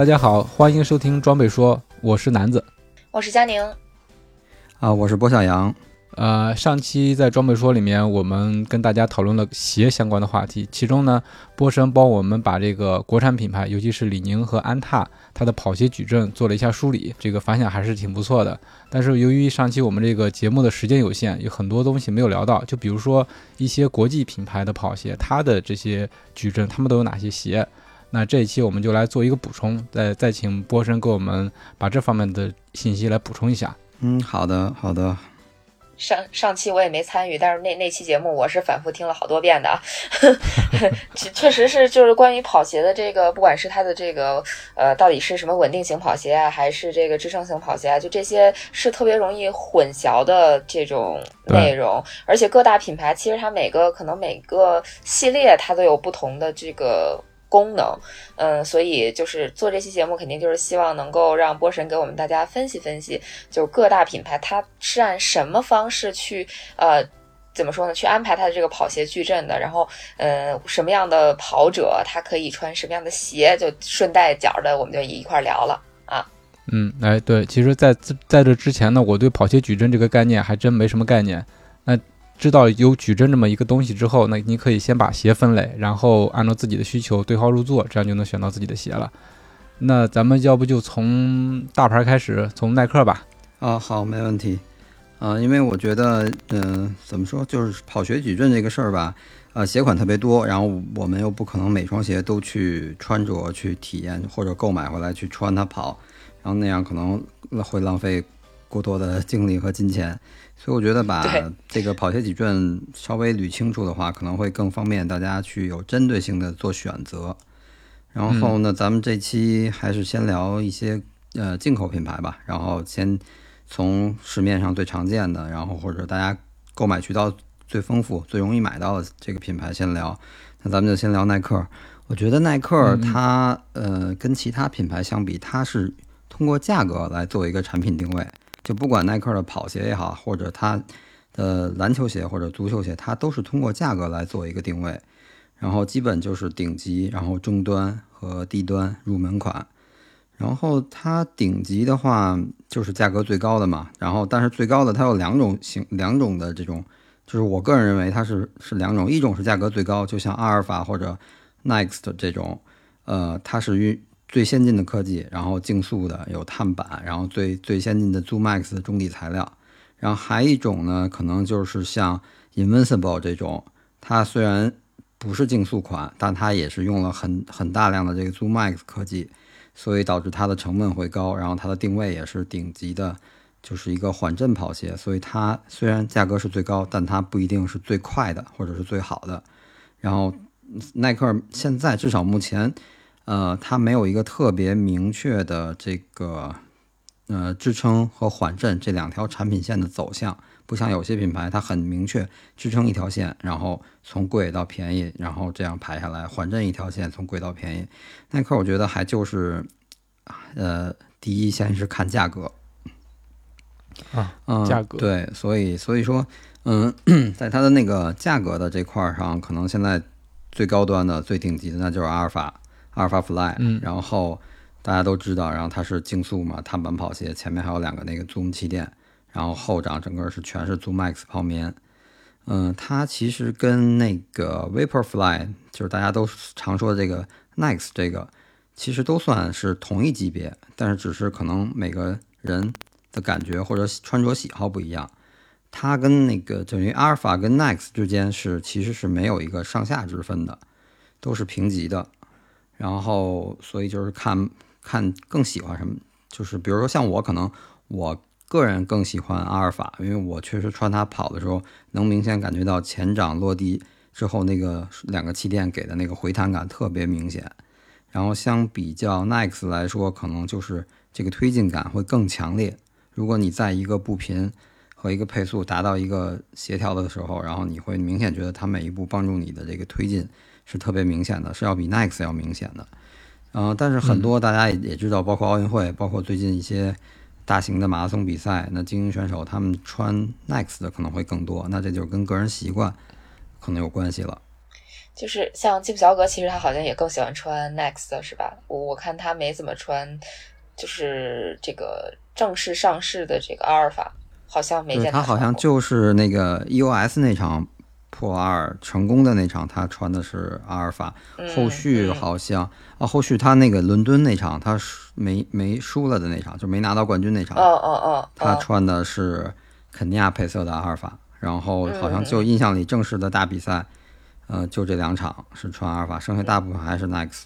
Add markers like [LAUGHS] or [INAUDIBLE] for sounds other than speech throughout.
大家好，欢迎收听装备说，我是南子，我是佳宁，啊，我是波小杨。呃，上期在装备说里面，我们跟大家讨论了鞋相关的话题，其中呢，波神帮我们把这个国产品牌，尤其是李宁和安踏，它的跑鞋矩阵做了一下梳理，这个反响还是挺不错的。但是由于上期我们这个节目的时间有限，有很多东西没有聊到，就比如说一些国际品牌的跑鞋，它的这些矩阵，他们都有哪些鞋？那这一期我们就来做一个补充，再再请波神给我们把这方面的信息来补充一下。嗯，好的，好的。上上期我也没参与，但是那那期节目我是反复听了好多遍的 [LAUGHS] 确实是，就是关于跑鞋的这个，不管是它的这个呃，到底是什么稳定型跑鞋啊，还是这个支撑型跑鞋啊，就这些是特别容易混淆的这种内容。而且各大品牌其实它每个可能每个系列它都有不同的这个。功能，嗯，所以就是做这期节目，肯定就是希望能够让波神给我们大家分析分析，就各大品牌它是按什么方式去，呃，怎么说呢？去安排它的这个跑鞋矩阵的，然后，呃，什么样的跑者他可以穿什么样的鞋，就顺带脚的，我们就一块聊了啊。嗯，哎，对，其实，在在这之前呢，我对跑鞋矩阵这个概念还真没什么概念。那知道有矩阵这么一个东西之后，那你可以先把鞋分类，然后按照自己的需求对号入座，这样就能选到自己的鞋了。那咱们要不就从大牌开始，从耐克吧。啊，好，没问题。啊，因为我觉得，嗯，怎么说，就是跑鞋矩阵这个事儿吧，呃，鞋款特别多，然后我们又不可能每双鞋都去穿着、去体验或者购买回来去穿它跑，然后那样可能会浪费过多的精力和金钱。所以我觉得把这个跑鞋矩阵稍微捋清楚的话，可能会更方便大家去有针对性的做选择。然后呢，咱们这期还是先聊一些呃进口品牌吧。然后先从市面上最常见的，然后或者大家购买渠道最丰富、最容易买到的这个品牌先聊。那咱们就先聊耐克。我觉得耐克它呃跟其他品牌相比，它是通过价格来做一个产品定位。就不管耐克的跑鞋也好，或者它的篮球鞋或者足球鞋，它都是通过价格来做一个定位，然后基本就是顶级，然后中端和低端入门款，然后它顶级的话就是价格最高的嘛，然后但是最高的它有两种型，两种的这种，就是我个人认为它是是两种，一种是价格最高，就像阿尔法或者 Next 这种，呃，它是与最先进的科技，然后竞速的有碳板，然后最最先进的 Zoom Max 中底材料，然后还一种呢，可能就是像 Invincible 这种，它虽然不是竞速款，但它也是用了很很大量的这个 Zoom Max 科技，所以导致它的成本会高，然后它的定位也是顶级的，就是一个缓震跑鞋，所以它虽然价格是最高，但它不一定是最快的或者是最好的。然后耐克现在至少目前。呃，它没有一个特别明确的这个呃支撑和缓震这两条产品线的走向，不像有些品牌，它很明确支撑一条线，然后从贵到便宜，然后这样排下来，缓震一条线从贵到便宜。耐克我觉得还就是呃，第一先是看价格啊，嗯，价格对，所以所以说，嗯，[COUGHS] 在它的那个价格的这块上，可能现在最高端的、最顶级的那就是阿尔法。阿尔法 Fly，嗯，然后大家都知道，然后它是竞速嘛，碳板跑鞋，前面还有两个那个 Zoom 气垫，然后后掌整个是全是 Zoom Max 泡棉，嗯，它其实跟那个 Vapor Fly，就是大家都常说的这个 Next 这个，其实都算是同一级别，但是只是可能每个人的感觉或者穿着喜好不一样，它跟那个等于阿尔法跟 Next 之间是其实是没有一个上下之分的，都是平级的。然后，所以就是看看更喜欢什么，就是比如说像我，可能我个人更喜欢阿尔法，因为我确实穿它跑的时候，能明显感觉到前掌落地之后那个两个气垫给的那个回弹感特别明显。然后相比较 Next 来说，可能就是这个推进感会更强烈。如果你在一个步频和一个配速达到一个协调的时候，然后你会明显觉得它每一步帮助你的这个推进。是特别明显的，是要比 Next 要明显的，嗯，但是很多大家也也知道，包括奥运会，包括最近一些大型的马拉松比赛，那精英选手他们穿 Next 的可能会更多，那这就是跟个人习惯可能有关系了。就是像基普乔格，其实他好像也更喜欢穿 Next 是吧？我我看他没怎么穿，就是这个正式上市的这个阿尔法，好像没见他好像就是那个 EOS 那场破二成功的那场，他穿的是阿尔法。后续好像啊，后续他那个伦敦那场，他没没输了的那场，就没拿到冠军那场。哦哦哦，他穿的是肯尼亚配色的阿尔法。然后好像就印象里正式的大比赛。呃，就这两场是穿阿尔法，剩下大部分还是 Next。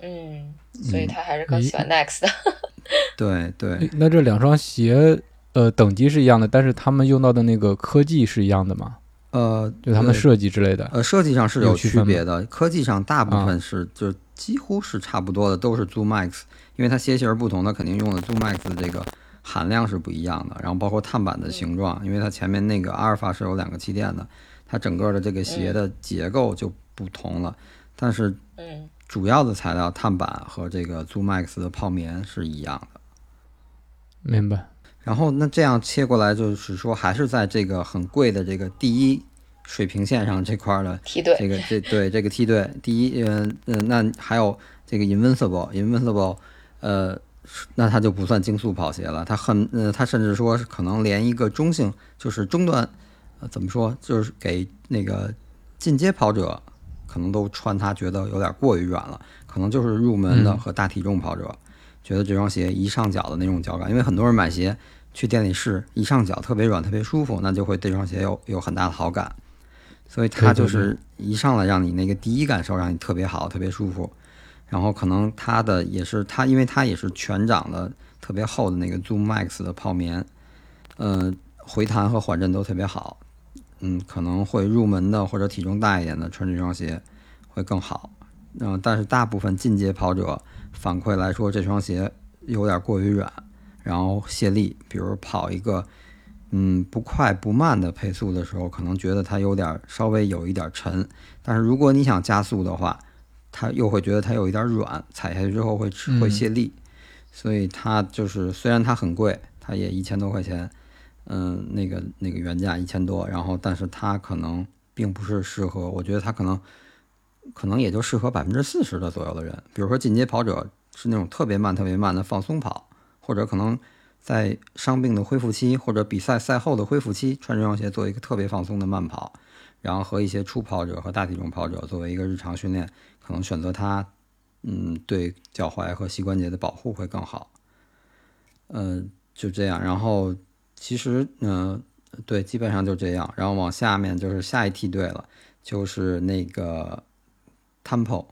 嗯，所以他还是更喜欢 Next 的。[LAUGHS] [LAUGHS] 对对。那这两双鞋，呃，等级是一样的，但是他们用到的那个科技是一样的吗？呃，就他们设计之类的。呃，设计上是有区别的，科技上大部分是就几乎是差不多的，都是 Zoom Max，因为它鞋型不同，它肯定用的 Zoom Max 的这个含量是不一样的。然后包括碳板的形状，因为它前面那个阿尔法是有两个气垫的。它整个的这个鞋的结构就不同了，但是嗯，主要的材料碳板和这个 Zoom Max 的泡棉是一样的。明白。然后那这样切过来，就是说还是在这个很贵的这个第一水平线上这块的梯队，这个这对这个梯队第一，嗯嗯，那还有这个 Invincible，Invincible，呃，那它就不算竞速跑鞋了，它很，呃，它甚至说可能连一个中性，就是中端。怎么说？就是给那个进阶跑者，可能都穿它觉得有点过于软了。可能就是入门的和大体重跑者，觉得这双鞋一上脚的那种脚感，因为很多人买鞋去店里试，一上脚特别软、特别舒服，那就会对这双鞋有有很大的好感。所以它就是一上来让你那个第一感受让你特别好、特别舒服。然后可能它的也是它，因为它也是全掌的特别厚的那个 Zoom Max 的泡棉，呃，回弹和缓震都特别好。嗯，可能会入门的或者体重大一点的穿这双鞋会更好。嗯，但是大部分进阶跑者反馈来说，这双鞋有点过于软，然后泄力。比如跑一个嗯不快不慢的配速的时候，可能觉得它有点稍微有一点沉。但是如果你想加速的话，它又会觉得它有一点软，踩下去之后会会泄力。所以它就是虽然它很贵，它也一千多块钱。嗯，那个那个原价一千多，然后但是它可能并不是适合，我觉得它可能可能也就适合百分之四十的左右的人，比如说进阶跑者是那种特别慢特别慢的放松跑，或者可能在伤病的恢复期或者比赛赛后的恢复期穿这双鞋做一个特别放松的慢跑，然后和一些初跑者和大体重跑者作为一个日常训练，可能选择它，嗯，对脚踝和膝关节的保护会更好。嗯，就这样，然后。其实，嗯，对，基本上就这样。然后往下面就是下一梯队了，就是那个 Temple。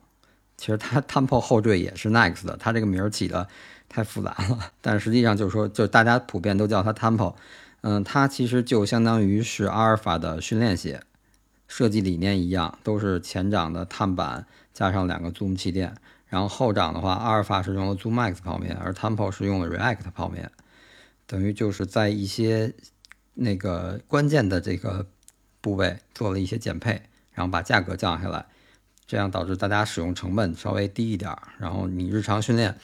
其实它 Temple 后缀也是 Next 的，它这个名儿起的太复杂了。但实际上就是说，就大家普遍都叫它 Temple。嗯，它其实就相当于是阿尔法的训练鞋，设计理念一样，都是前掌的碳板加上两个 Zoom 气垫。然后后掌的话，阿尔法是用了 Zoom Max 泡面，而 Temple 是用了 React 泡面。等于就是在一些那个关键的这个部位做了一些减配，然后把价格降下来，这样导致大家使用成本稍微低一点。然后你日常训练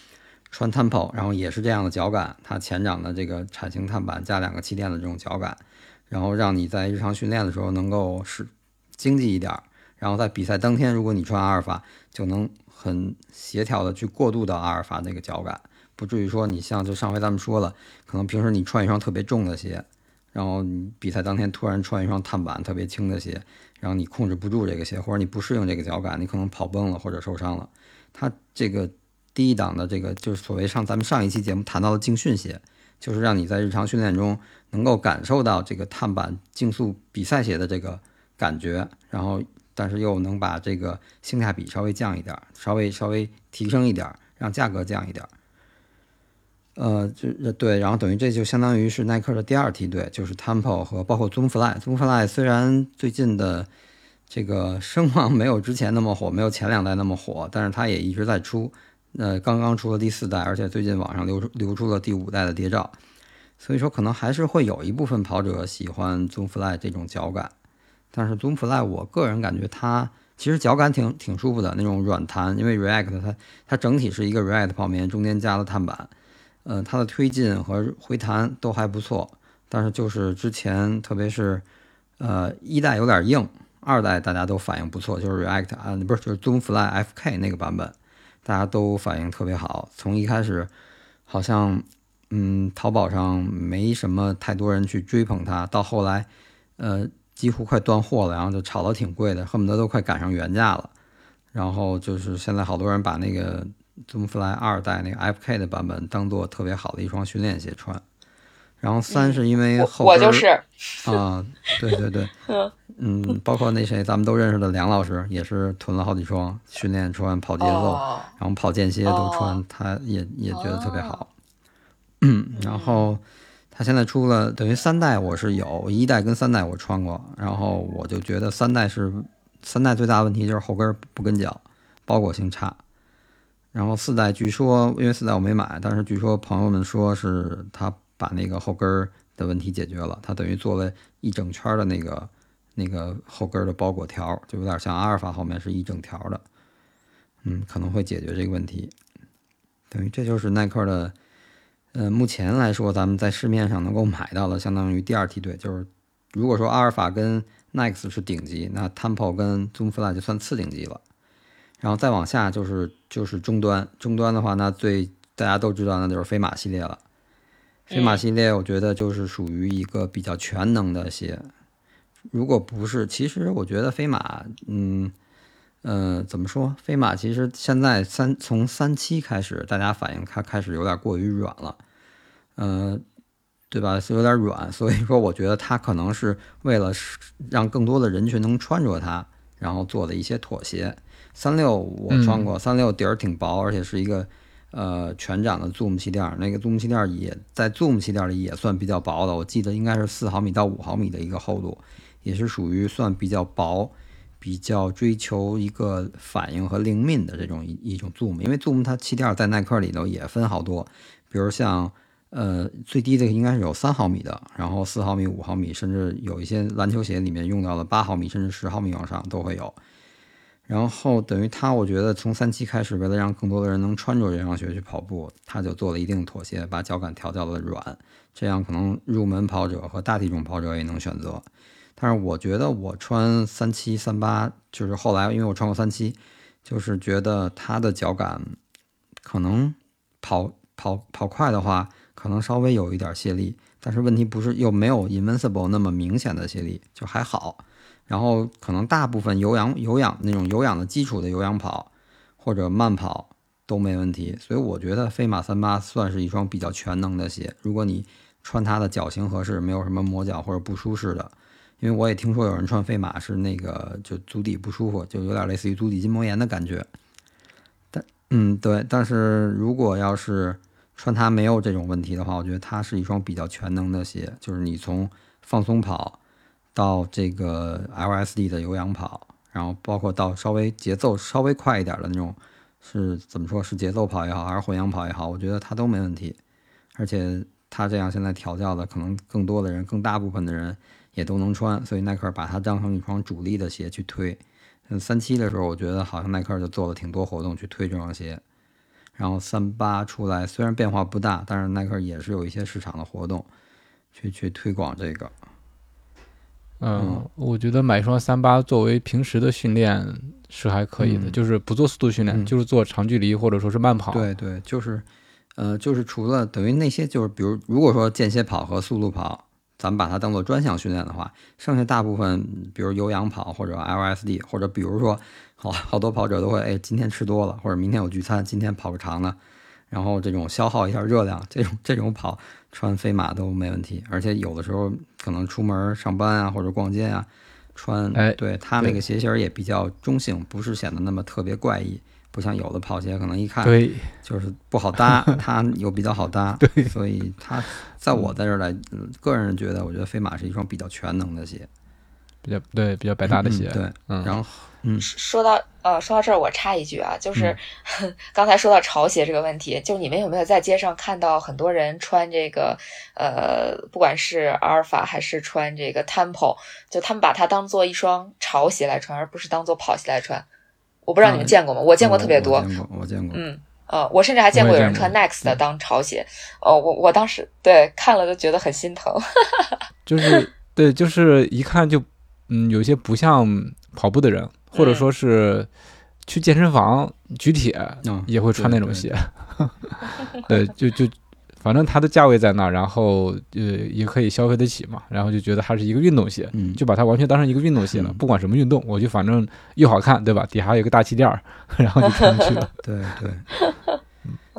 穿 Temple，然后也是这样的脚感，它前掌的这个铲型碳板加两个气垫的这种脚感，然后让你在日常训练的时候能够是经济一点。然后在比赛当天，如果你穿阿尔法，就能很协调的去过渡到阿尔法那个脚感。不至于说你像就上回咱们说了，可能平时你穿一双特别重的鞋，然后你比赛当天突然穿一双碳板特别轻的鞋，然后你控制不住这个鞋，或者你不适应这个脚感，你可能跑崩了或者受伤了。它这个第一档的这个就是所谓上咱们上一期节目谈到的竞训鞋，就是让你在日常训练中能够感受到这个碳板竞速比赛鞋的这个感觉，然后但是又能把这个性价比稍微降一点，稍微稍微提升一点，让价格降一点。呃，就对，然后等于这就相当于是耐克的第二梯队，就是 Temple 和包括 Zoom Fly。Zoom Fly 虽然最近的这个声望没有之前那么火，没有前两代那么火，但是它也一直在出。呃，刚刚出了第四代，而且最近网上流出流出了第五代的谍照，所以说可能还是会有一部分跑者喜欢 Zoom Fly 这种脚感。但是 Zoom Fly 我个人感觉它其实脚感挺挺舒服的那种软弹，因为 React 它它整体是一个 React 泡棉，中间加了碳板。嗯，它的推进和回弹都还不错，但是就是之前特别是，呃，一代有点硬，二代大家都反应不错，就是 React 啊，不是就是 Zoomfly FK 那个版本，大家都反应特别好。从一开始好像嗯淘宝上没什么太多人去追捧它，到后来呃几乎快断货了，然后就炒得挺贵的，恨不得都快赶上原价了。然后就是现在好多人把那个 Zoomfly 二代那个 FK 的版本当做特别好的一双训练鞋穿。然后三是因为后我就是啊，对对对，[LAUGHS] 嗯嗯，包括那谁咱们都认识的梁老师，也是囤了好几双训练穿、跑节奏，哦然后跑间歇都穿，哦他也也觉得特别好。嗯，[CLEARS THROAT] 然后他现在出了等于三代，我是有一代跟三代我穿过，然后我就觉得三代是三代最大的问题就是后跟不跟脚，包裹性差。然后四代据说，因为四代我没买，但是据说朋友们说是他把那个后跟儿的问题解决了，他等于做了一整圈的那个那个后跟儿的包裹条，就有点像阿尔法后面是一整条的，嗯，可能会解决这个问题。等于这就是耐克的，呃，目前来说咱们在市面上能够买到的，相当于第二梯队，就是如果说阿尔法跟 NEX 是顶级，那 Tempo 跟 Zoomfly 就算次顶级了。然后再往下就是就是终端，终端的话，那最大家都知道，那就是飞马系列了。飞马系列，我觉得就是属于一个比较全能的鞋。如果不是，其实我觉得飞马，嗯，呃，怎么说？飞马其实现在三从三七开始，大家反应它开始有点过于软了，呃，对吧？是有点软，所以说我觉得它可能是为了使让更多的人群能穿着它，然后做的一些妥协。三六我穿过，三六底儿挺薄，而且是一个呃全掌的 Zoom 气垫儿，那个 Zoom 气垫儿也在 Zoom 气垫儿里也算比较薄的，我记得应该是四毫米到五毫米的一个厚度，也是属于算比较薄，比较追求一个反应和灵敏的这种一一种 Zoom，因为 Zoom 它气垫儿在耐克里头也分好多，比如像呃最低的应该是有三毫米的，然后四毫米、五毫米，甚至有一些篮球鞋里面用到了八毫米甚至十毫米往上都会有。然后等于它，我觉得从三期开始，为了让更多的人能穿着这双鞋去跑步，他就做了一定妥协，把脚感调教的软，这样可能入门跑者和大体重跑者也能选择。但是我觉得我穿三七、三八，就是后来因为我穿过三七，就是觉得它的脚感可能跑跑跑快的话，可能稍微有一点泄力，但是问题不是又没有 Invincible 那么明显的泄力，就还好。然后可能大部分有氧有氧那种有氧的基础的有氧跑或者慢跑都没问题，所以我觉得飞马三八算是一双比较全能的鞋。如果你穿它的脚型合适，没有什么磨脚或者不舒适的，因为我也听说有人穿飞马是那个就足底不舒服，就有点类似于足底筋膜炎的感觉。但嗯对，但是如果要是穿它没有这种问题的话，我觉得它是一双比较全能的鞋，就是你从放松跑。到这个 LSD 的有氧跑，然后包括到稍微节奏稍微快一点的那种，是怎么说？是节奏跑也好，还是混氧跑也好，我觉得它都没问题。而且它这样现在调教的，可能更多的人、更大部分的人也都能穿，所以耐克把它当成一双主力的鞋去推。嗯，三七的时候，我觉得好像耐克就做了挺多活动去推这双鞋。然后三八出来，虽然变化不大，但是耐克也是有一些市场的活动去去推广这个。嗯，我觉得买一双三八作为平时的训练是还可以的，嗯就是不做速度训练，嗯就是做长距离或者说是慢跑。对对，就是，呃，就是除了等于那些，就是比如如果说间歇跑和速度跑，咱们把它当做专项训练的话，剩下大部分，比如有氧跑或者 LSD，或者比如说好好多跑者都会，哎，今天吃多了，或者明天有聚餐，今天跑个长的，然后这种消耗一下热量，这种这种跑穿飞马都没问题，而且有的时候可能出门上班啊或者逛街啊，穿，哎对它那个鞋型儿也比较中性，不是显得那么特别怪异。不像有的跑鞋可能一看对就是不好搭，[LAUGHS] 它又比较好搭，对所以它 [LAUGHS] 在我在这儿来，嗯个人觉得，我觉得飞马是一双比较全能的鞋，比较对比较百搭的鞋。嗯对，嗯，然后嗯说到呃，说到这儿，我插一句啊，就是、[LAUGHS] 刚才说到潮鞋这个问题，就你们有没有在街上看到很多人穿这个呃，不管是阿尔法还是穿这个 Temple，就他们把它当做一双潮鞋来穿，而不是当做跑鞋来穿。我不知道你们嗯见过吗？我见过特别多我。见过，我见过，嗯，呃，我甚至还见过有人穿 Next 的当潮鞋。哦，我我当时对看了都觉得很心疼。[LAUGHS] 就是对，就是一看就嗯，有些不像跑步的人，或者说是去健身房举铁，嗯，也会穿那种对鞋。对，[LAUGHS] 就就反正它的价位在那儿，然后呃也可以消费得起嘛，然后就觉得它是一个运动鞋，嗯，就把它完全当成一个运动鞋了。嗯不管什么运动，我就反正又好看，对吧？底下有个大气垫儿，[LAUGHS] 然后就穿进去了。对 [LAUGHS] 对。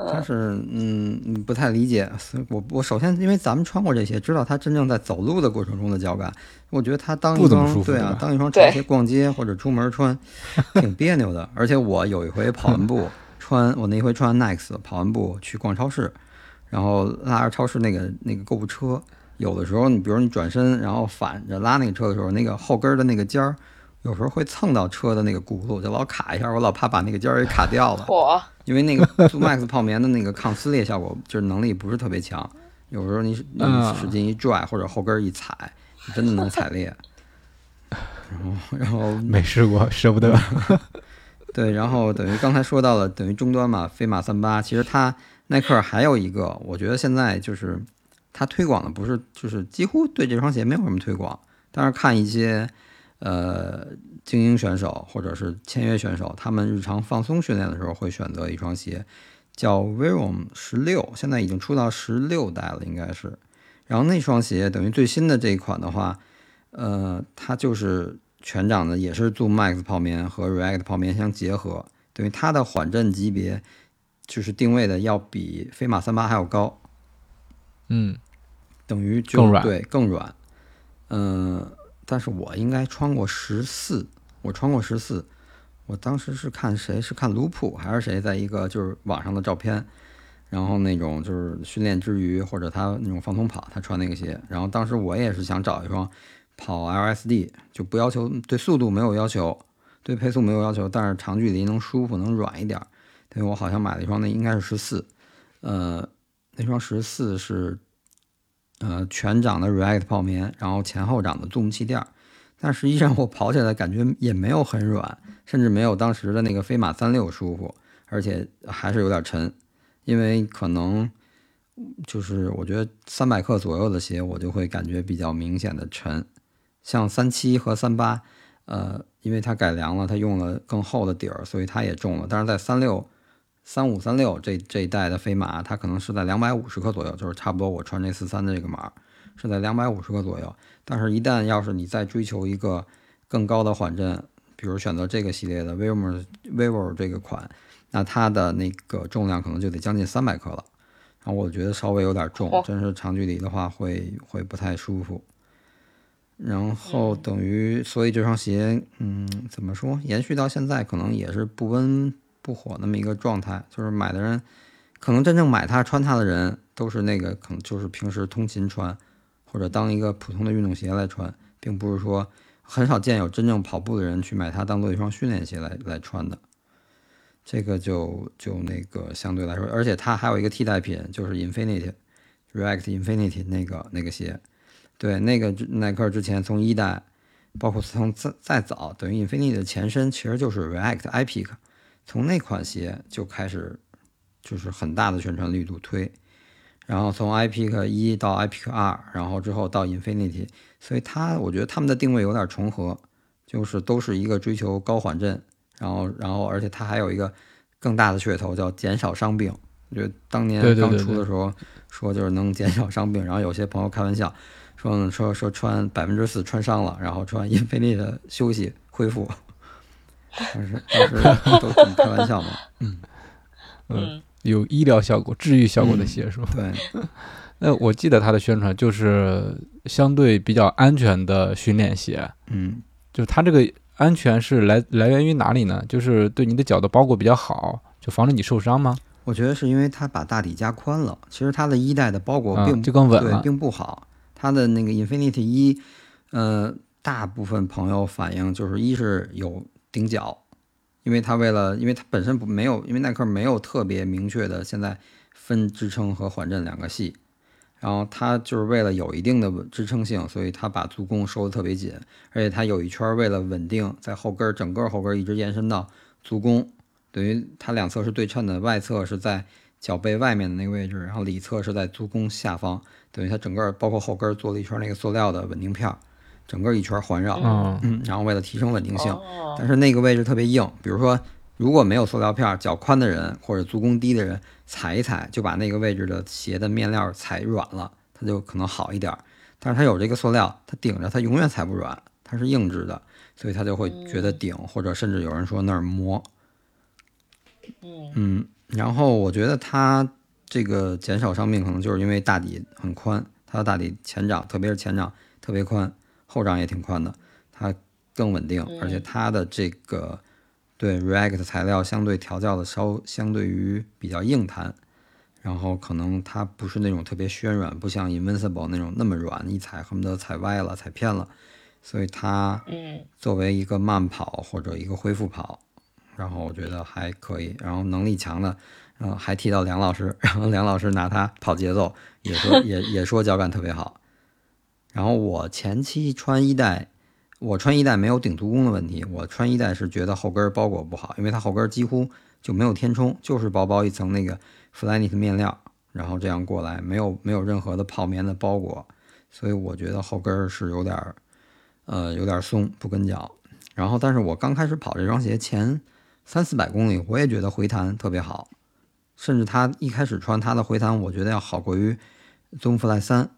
但是，嗯，嗯不太理解。所以我我首先因为咱们穿过这些，知道他真正在走路的过程中的脚感。我觉得他当一不怎么双对舒服对吧，啊当一双对潮鞋逛街或者出门穿，挺别扭的。而且我有一回跑完步 [LAUGHS] 穿，我那回穿 Next 跑完步去逛超市，然后拉着超市那个那个购物车，有的时候你比如你转身然后反着拉那个车的时候，那个后跟儿的那个尖儿。有时候会蹭到车的那个轱辘，就老卡一下，我老怕把那个尖儿给卡掉了。嚯，因为那个 [LAUGHS] Zomax 泡棉的那个抗撕裂效果，就是能力不是特别强，有时候你你嗯使劲一拽或者后跟一踩，你真的能踩裂。然后，然后 [LAUGHS] 没试过，舍不得。[LAUGHS] 对，然后等于刚才说到了，等于终端嘛，飞马三八，其实它耐克还有一个，我觉得现在就是它推广的不是，就是几乎对这双鞋没有什么推广，但是看一些呃精英选手或者是签约选手，他们日常放松训练的时候会选择一双鞋，叫 Verum 十六，现在已经出到十六代了，应该是。然后那双鞋等于最新的这一款的话，呃，它就是全掌的，也是 Zoom Max 泡棉和 React 泡棉相结合，等于它的缓震级别就是定位的要比飞马三八还要高，嗯，等于就更对更软。嗯、但是我应该穿过十四，我穿过十四。我当时是看谁是看卢普还是谁，在一个就是网上的照片，然后那种就是训练之余或者他那种放松跑，他穿那个鞋。然后当时我也是想找一双跑 LSD，就不要求对速度没有要求，对配速没有要求，但是长距离能舒服能软一点。对我好像买了一双，那应该是十四，呃，那双十四是呃全掌的 React 泡棉，然后前后掌的 Zoom 气垫儿，但实际上我跑起来感觉也没有很软，甚至没有当时的那个飞马三六舒服，而且还是有点沉，因为可能就是我觉得三百克左右的鞋，我就会感觉比较明显的沉，像三七和三八，呃，因为它改良了，它用了更厚的底儿，所以它也重了，但是在三六。三五三六这这一代的飞马，它可能是在两百五十克左右，就是差不多我穿这四三的这个码是在两百五十克左右。但是，一旦要是你再追求一个更高的缓震，比如选择这个系列的 vivo vivo 这个款，那它的那个重量可能就得将近三百克了。然后我觉得稍微有点重嚯，真是长距离的话会会不太舒服。然后等于，所以这双鞋，嗯，怎么说？延续到现在，可能也是不温不火那么一个状态。就是买的人，可能真正买它、穿它的人，都是那个可能就是平时通勤穿，或者当一个普通的运动鞋来穿，并不是说很少见有真正跑步的人去买它当做一双训练鞋来来穿的。这个就就那个相对来说，而且它还有一个替代品，就是 Infinity React Infinity 那个那个鞋。对，那个耐克之前从一代，包括从再再早，等于 Infinity 的前身其实就是 React IPIC，从那款鞋就开始就是很大的宣传力度推，然后从 iPeak 一到 iPeak 二，然后之后到 Infinity，所以它我觉得他们的定位有点重合，就是都是一个追求高缓震，然后然后而且它还有一个更大的噱头叫减少伤病，我觉得当年刚出的时候说就是能减少伤病，然后有些朋友开玩笑。说，说说穿百分之四穿伤了，然后穿英菲尼的休息恢复，但是但是都挺开玩笑嘛。嗯嗯有医疗效果、治愈效果的鞋是吧？对，那我记得它的宣传就是相对比较安全的训练鞋，嗯就是它这个安全是来来源于哪里呢？就是对你的脚的包裹比较好，就防止你受伤吗？我觉得是因为它把大底加宽了，其实它的一代的包裹并啊，就更稳对了。并不好，它的那个 Infinity 一，呃，大部分朋友反映就是一是有顶脚，因为它为了，因为它本身不没有，因为耐克没有特别明确的现在分支撑和缓震两个系，然后它就是为了有一定的支撑性，所以它把足弓收的特别紧，而且它有一圈为了稳定，在后跟儿整个后跟儿一直延伸到足弓，等于它两侧是对称的，外侧是在脚背外面的那个位置，然后里侧是在足弓下方，等于它整个包括后跟儿做了一圈那个塑料的稳定片儿，整个一圈环绕，嗯。嗯，然后为了提升稳定性，哦。但是那个位置特别硬，比如说如果没有塑料片，脚宽的人或者足弓低的人踩一踩，就把那个位置的鞋的面料踩软了，它就可能好一点儿。但是它有这个塑料，它顶着它永远踩不软，它是硬质的，所以它就会觉得顶，或者甚至有人说那儿磨。嗯。嗯，然后我觉得它这个减少伤病，可能就是因为大底很宽，它的大底前掌，特别是前掌特别宽，后掌也挺宽的，它更稳定，而且它的这个对 React 材料相对调教的稍相对于比较硬弹，然后可能它不是那种特别暄软，不像 Invincible 那种那么软，一踩恨不得踩歪了、踩偏了，所以它嗯作为一个慢跑或者一个恢复跑，然后我觉得还可以。然后能力强的，然后还提到梁老师，[LAUGHS] 然后梁老师拿他跑节奏，也说也也说脚感特别好。然后我前期穿一代，我穿一代没有顶足弓的问题，我穿一代是觉得后跟包裹不好，因为它后跟几乎就没有填充，就是薄薄一层那个 Flyknit 面料，然后这样过来，没有没有任何的泡棉的包裹，所以我觉得后跟是有点儿呃有点松，不跟脚。然后，但是我刚开始跑这双鞋前三四百公里，我也觉得回弹特别好，甚至它一开始穿它的回弹，我觉得要好过于 Zoomfly 三。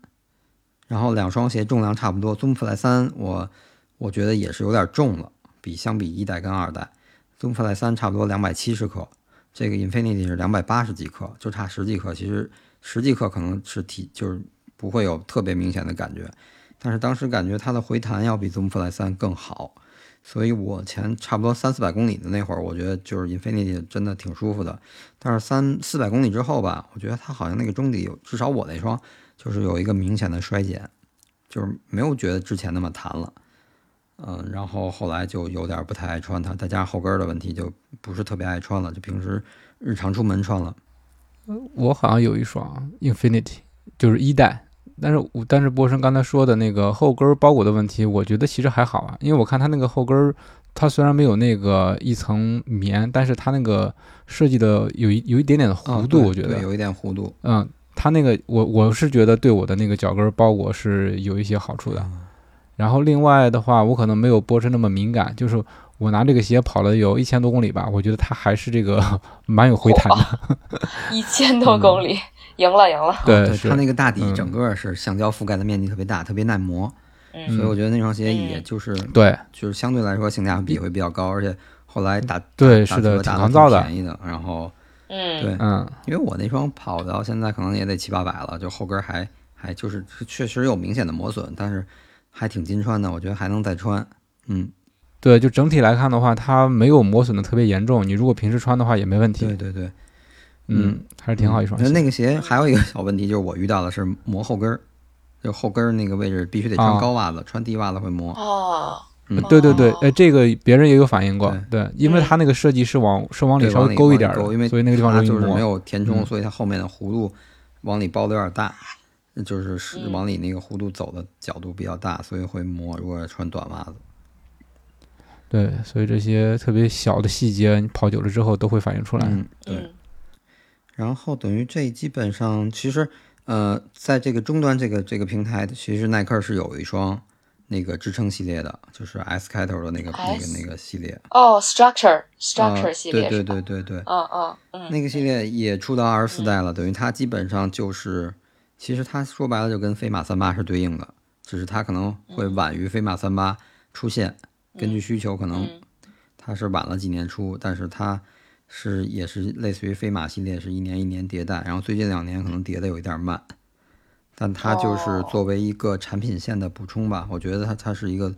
然后两双鞋重量差不多，Zoomfly 三我我觉得也是有点重了，比相比一代跟二代，Zoomfly 三差不多两百七十克，这个 Infinity 是两百八十几克，就差十几克。其实十几克可能是体就是不会有特别明显的感觉，但是当时感觉它的回弹要比 Zoomfly 三更好，所以我前差不多三四百公里的那会儿，我觉得就是 Infinity 真的挺舒服的。但是三四百公里之后吧，我觉得它好像那个中底有，至少我那双就是有一个明显的衰减，就是没有觉得之前那么弹了。嗯，然后后来就有点不太爱穿它，再加上后跟儿的问题，就不是特别爱穿了，就平时日常出门穿了。我好像有一双 Infinity，就是一代，但是我但是波神刚才说的那个后跟儿包裹的问题，我觉得其实还好啊，因为我看它那个后跟儿，它虽然没有那个一层棉，但是它那个设计的有一有一点点的啊弧度，对我觉得，对有一点弧度。嗯，它那个我我是觉得对我的那个脚跟儿包裹是有一些好处的。然后另外的话，我可能没有波神那么敏感，就是我拿这个鞋跑了有一千多公里吧，我觉得它还是这个 [LAUGHS] 蛮有回弹的。一千多公里，赢了赢了。对，它那个大底嗯整个是橡胶覆盖的面积特别大，特别耐磨，嗯所以我觉得那双鞋嗯也就是对就是相对来说性价比会比较高，而且后来打打对是的挺抗造的便宜的。然后嗯，对，嗯，因为我那双跑到现在可能也得七八百了，就后跟还还就是确实有明显的磨损，但是还挺金穿的，我觉得还能再穿。嗯，对，就整体来看的话，它没有磨损的特别严重。你如果平时穿的话也没问题。对对对，嗯，还是挺好一双鞋。那那个鞋还有一个小问题，就是我遇到的是磨后跟儿，就后跟儿那个位置必须得穿啊高袜子，穿低袜子会磨。哦，嗯对对对哦，哎，这个别人也有反映过，对，因为嗯它那个设计是往是往里，稍微勾一点的，所以那个地方就是没有填充，嗯。所以它后面的弧度往里包的有点大，就是是嗯。往里那个弧度走的角度比较大，所以会磨。如果穿短袜子，对，所以这些特别小的细节，你跑久了之后都会反映出来。嗯，对。嗯然后等于这基本上其实呃，在这个终端这个这个平台，其实耐克是有一双那个支撑系列的，就是 S 开头的那个那个那个系列。哦，structure 啊 structure 系列对？对对对对，嗯嗯嗯，那个系列也出到二十四代了，等于它基本上就是，其实它说白了就跟飞马三八是对应的，只是它可能会晚于飞马三八出现，根据需求可能嗯它是晚了几年出，但是它是也是类似于飞马系列，是一年一年迭代，然后最近两年可能迭的有一点慢，但它就是哦。作为一个产品线的补充吧，我觉得它它是一个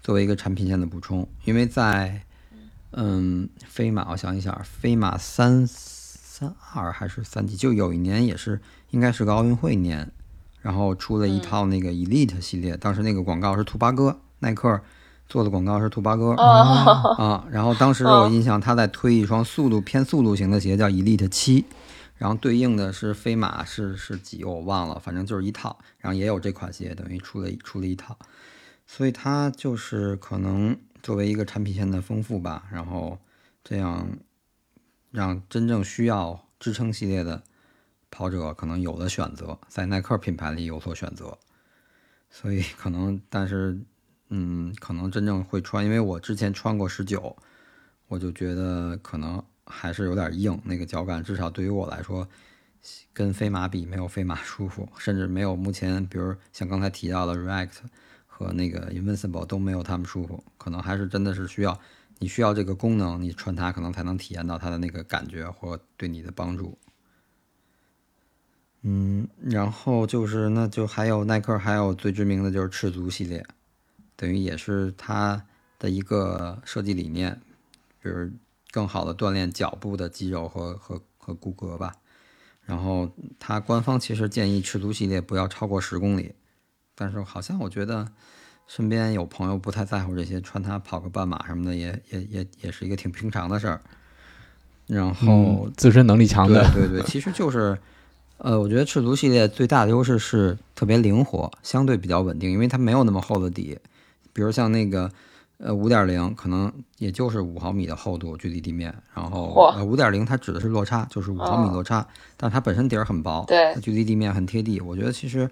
作为一个产品线的补充，因为在嗯飞马，我想一想，飞马三三二还是三几，就有一年也是应该是个奥运会年，然后出了一套那个 Elite 系列，当时那个广告是兔八哥，耐克做的广告是兔八哥。哦，啊，然后当时我印象他在推一双速度偏速度型的鞋，叫 Elite 七，然后对应的是飞马是是几我忘了，反正就是一套，然后也有这款鞋，等于出了出了一套，所以它就是可能作为一个产品线的丰富吧，然后这样让真正需要支撑系列的跑者可能有的选择，在耐克品牌里有所选择，所以可能但是嗯，可能真正会穿，因为我之前穿过十九，我就觉得可能还是有点硬，那个脚感至少对于我来说，跟飞马比没有飞马舒服，甚至没有目前比如像刚才提到的 React 和那个 Invincible 都没有他们舒服，可能还是真的是需要你需要这个功能，你穿它可能才能体验到它的那个感觉或对你的帮助。嗯，然后就是那就还有耐克，还有最知名的就是赤足系列。等于也是它的一个设计理念，比如更好的锻炼脚部的肌肉和和和骨骼吧。然后它官方其实建议赤足系列不要超过十公里，但是好像我觉得身边有朋友不太在乎这些，穿它跑个半马什么的也也也也是一个挺平常的事儿。然后自身能力强的，对对对，其实就是呃，我觉得赤足系列最大的优势是特别灵活，相对比较稳定，因为它没有那么厚的底。比如像那个，呃，五点零可能也就是五毫米的厚度距离地面，然后呃，五点零它指的是落差，就是五毫米落差，但它本身底儿很薄，对，距离地面很贴地。我觉得其实，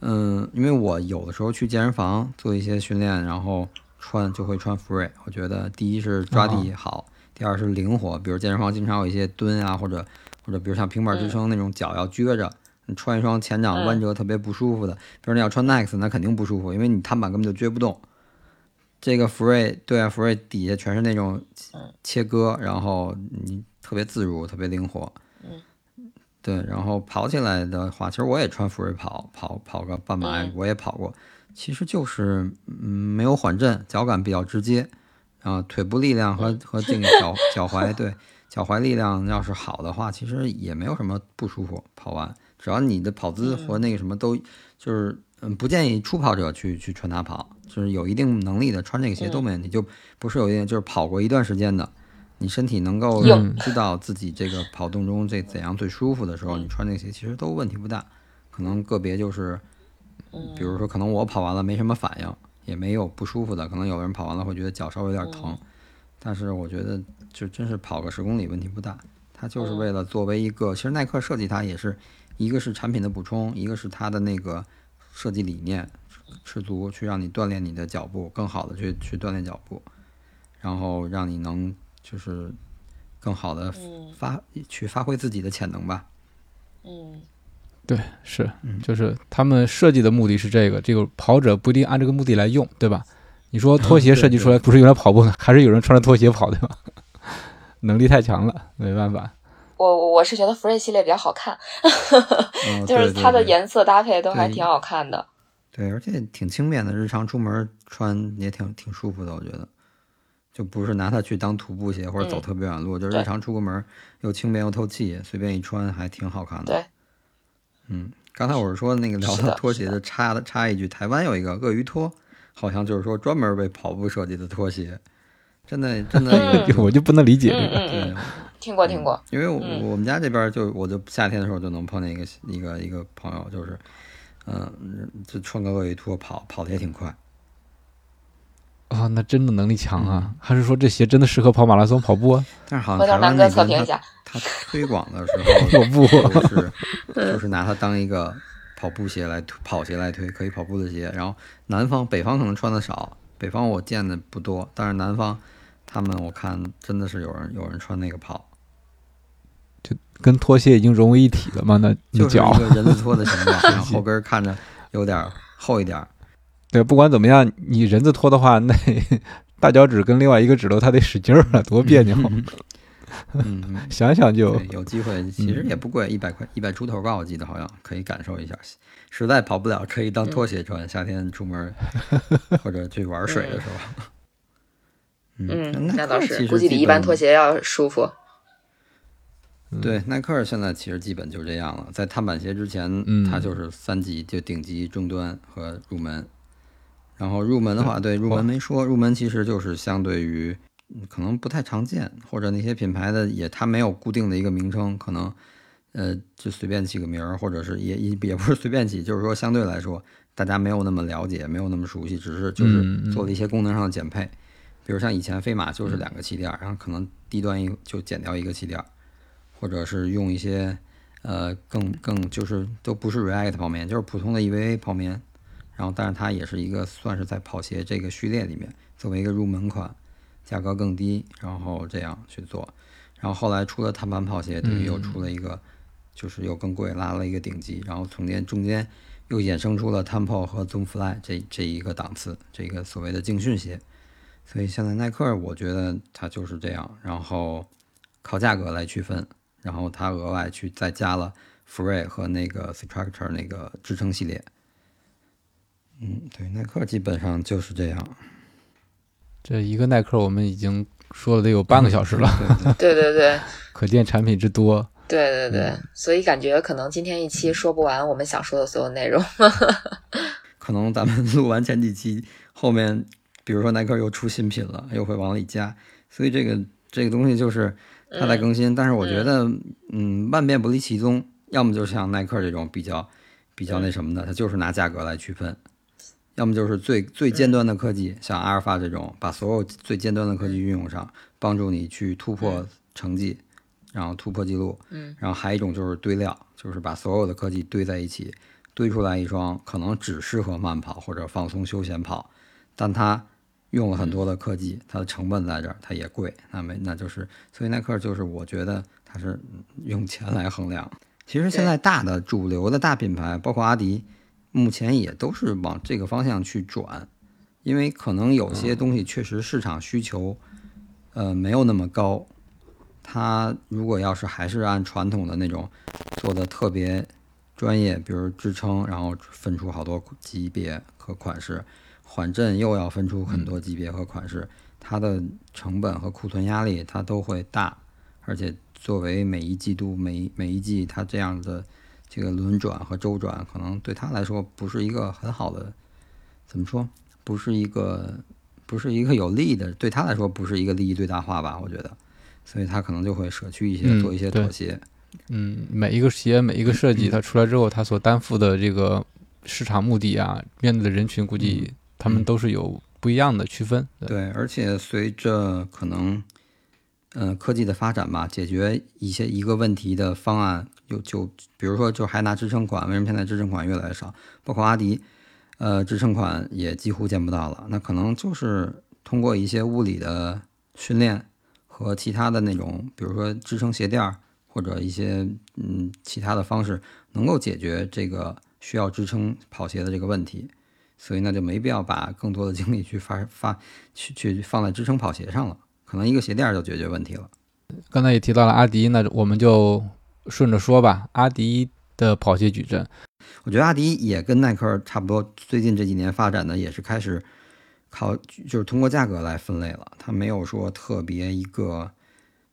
嗯，因为我有的时候去健身房做一些训练，然后穿就会穿 Free，我觉得第一是抓地好，第二是灵活。比如健身房经常有一些蹲啊，或者或者比如像平板支撑那种脚要撅着。你穿一双前掌弯折特别不舒服的，比如你要穿 Next，那肯定不舒服，因为你碳板根本就撅不动。这个 Free 对啊，Free 底下全是那种切割，然后你特别自如，特别灵活。嗯，对，然后跑起来的话，其实我也穿 Free 跑跑跑个半马，我也跑过，其实就是嗯没有缓震，脚感比较直接，然后腿部力量和和这个脚 [LAUGHS] 脚踝对脚踝力量要是好的话，其实也没有什么不舒服。跑完，只要你的跑姿和那个什么都就是嗯，不建议初跑者去去穿它跑。就是有一定能力的穿这个鞋都没问题，就不是有一定就是跑过一段时间的，你身体能够知道自己这个跑动中这怎样最舒服的时候，你穿这个鞋其实都问题不大。可能个别就是，比如说可能我跑完了没什么反应，也没有不舒服的，可能有的人跑完了会觉得脚稍微有点疼，但是我觉得就真是跑个十公里问题不大。它就是为了作为一个，其实耐克设计它也是一个是产品的补充，一个是它的那个设计理念。赤足去让你锻炼你的脚步，更好的去去锻炼脚步，然后让你能就是更好的发去发挥自己的潜能吧。嗯，对，是，就是他们设计的目的是这个，这个跑者不一定按这个目的来用，对吧？[LAUGHS] 你说拖鞋设计出来不是用来跑步的，还是有人穿着拖鞋跑，对吧？[LAUGHS] 能力太强了，没办法。我我是觉得 Free 系列比较好看，[LAUGHS] 就是它的颜色搭配都还挺好看的。对，而且挺轻便的，日常出门穿也挺挺舒服的，我觉得，就不是拿它去当徒步鞋或者走特别远路，就日常出个门又轻便又透气，随便一穿还挺好看的。对，嗯，刚才我是说那个聊到拖鞋的，插的插一句，台湾有一个鳄鱼拖，好像就是说专门为跑步设计的拖鞋，真的真的，我就不能理解这个。对，听过听过，因为我我们家这边就我就夏天的时候就能碰见一个一个一个朋友，就是。嗯，这穿个鳄鱼拖跑，跑的也挺快。啊，那真的能力强啊！还是说这鞋真的适合跑马拉松跑步啊？但是好像台湾那边他他推广的时候，[LAUGHS] 跑步是就是拿它当一个跑步鞋来推，跑鞋来推，可以跑步的鞋。然后南方、北方可能穿的少，北方我见的不多，但是南方他们我看真的是有人有人穿那个跑。跟拖鞋已经融为一体了嘛？那就是一个人字拖的形状，[LAUGHS] 然后后跟看着有点厚一点。对，不管怎么样，你人字拖的话，那 [LAUGHS] 大脚趾跟另外一个指头它得使劲儿啊，多别扭。[LAUGHS] 嗯，想想就有机会，其实也不贵，一百块一百出头吧，我记得好像可以感受一下。实在跑不了，可以当拖鞋穿，夏天出门或者去玩水的时候。嗯，那倒是，估计比一般拖鞋要舒服。对，耐克现在其实基本就这样了。在碳板鞋之前，它就是三级，就顶级、中端和入门。然后入门的话，对入门没说，入门其实就是相对于可能不太常见，或者那些品牌的也它没有固定的一个名称，可能呃就随便起个名儿，或者是也也也不是随便起，就是说相对来说大家没有那么了解，没有那么熟悉，只是就是做了一些功能上的减配。比如像以前飞马就是两个气垫，然后可能低端一就减掉一个气垫。或者是用一些，呃，更更就是都不是 React 泡面，就是普通的 EVA 泡面，然后但是它也是一个算是在跑鞋这个序列里面作为一个入门款，价格更低，然后这样去做。然后后来出了碳板跑鞋，等于又出了一个，就是又更贵，拉了一个顶级。然后从间中间又衍生出了 Tempo 和 Zoom Fly 这这一个档次，这个所谓的竞训鞋。所以现在耐克，我觉得它就是这样，然后靠价格来区分，然后它额外去再加了 Free 和那个 Structure 那个支撑系列。嗯，对，耐克基本上就是这样。这一个耐克，我们已经说了得有半个小时了，[LAUGHS] 对对对，[LAUGHS] 可见产品之多。对对对，所以感觉可能今天一期说不完我们想说的所有内容。[LAUGHS] 可能咱们录完前几期，后面比如说耐克又出新品了，又会往里加，所以这个这个东西就是它在更新。但是我觉得，嗯，万变不离其宗，要么就像耐克这种比较比较那什么的，它就是拿价格来区分。要么就是最最尖端的科技，像阿尔法这种，把所有最尖端的科技运用上，帮助你去突破成绩，然后突破记录。嗯，然后还有一种就是堆料，就是把所有的科技堆在一起，堆出来一双可能只适合慢跑或者放松休闲跑，但它用了很多的科技，它的成本在这儿，它也贵。那没那就是，所以耐克就是我觉得它是用钱来衡量。其实现在大的主流的大品牌，包括阿迪。目前也都是往这个方向去转，因为可能有些东西确实市场需求，呃，没有那么高。它如果要是还是按传统的那种做的特别专业，比如支撑，然后分出好多级别和款式，缓震又要分出很多级别和款式，它的成本和库存压力它都会大，而且作为每一季度每每一季它这样的。这个轮转和周转可能对它来说不是一个很好的，怎么说？不是一个，不是一个有利的，对他来说不是一个利益最大化吧？我觉得，所以他可能就会舍去一些，做一些妥协。嗯，每一个鞋，每一个设计，它出来之后，它所担负的这个市场目的啊，面对的人群，估计他们都是有不一样的区分。对，而且随着可能。嗯，科技的发展吧，解决一些一个问题的方案，就就比如说，就还拿支撑款，为什么现在支撑款越来越少？包括阿迪，呃，支撑款也几乎见不到了。那可能就是通过一些物理的训练和其他的那种，比如说支撑鞋垫儿或者一些嗯其他的方式，能够解决这个需要支撑跑鞋的这个问题。所以那就没必要把更多的精力去发发去去放在支撑跑鞋上了。可能一个鞋垫就解决问题了。刚才也提到了阿迪，那我们就顺着说吧。阿迪的跑鞋矩阵，我觉得阿迪也跟耐克差不多，最近这几年发展的也是开始靠就是通过价格来分类了。它没有说特别一个，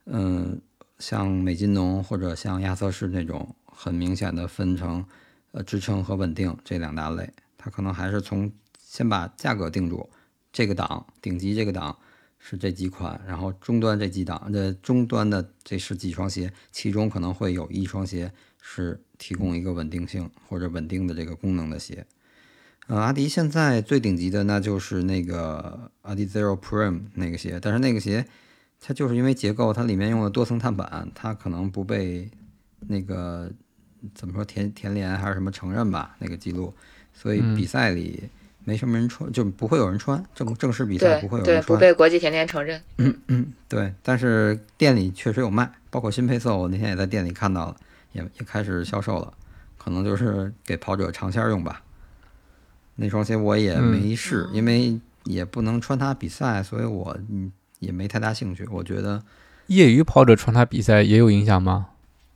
嗯，像美津浓或者像亚瑟士那种很明显的分成呃支撑和稳定这两大类。它可能还是从先把价格定住，这个档顶级这个档。是这几款，然后中端这几档，这终端的这是几双鞋，其中可能会有一双鞋是提供一个稳定性或者稳定的这个功能的鞋。呃，阿迪现在最顶级的那就是那个阿迪 Zero Prime 那个鞋，但是那个鞋它就是因为结构，它里面用了多层碳板，它可能不被那个怎么说田田联还是什么承认吧那个记录，所以比赛里。没什么人穿，就不会有人穿正正式比赛不会有人穿，不被国际田联承认。嗯嗯，对，但是店里确实有卖，包括新配色，我那天也在店里看到了，也也开始销售了，可能就是给跑者尝鲜用吧。那双鞋我也没试，因为也不能穿它比赛，所以我也没太大兴趣。我觉得业余跑者穿它比赛也有影响吗？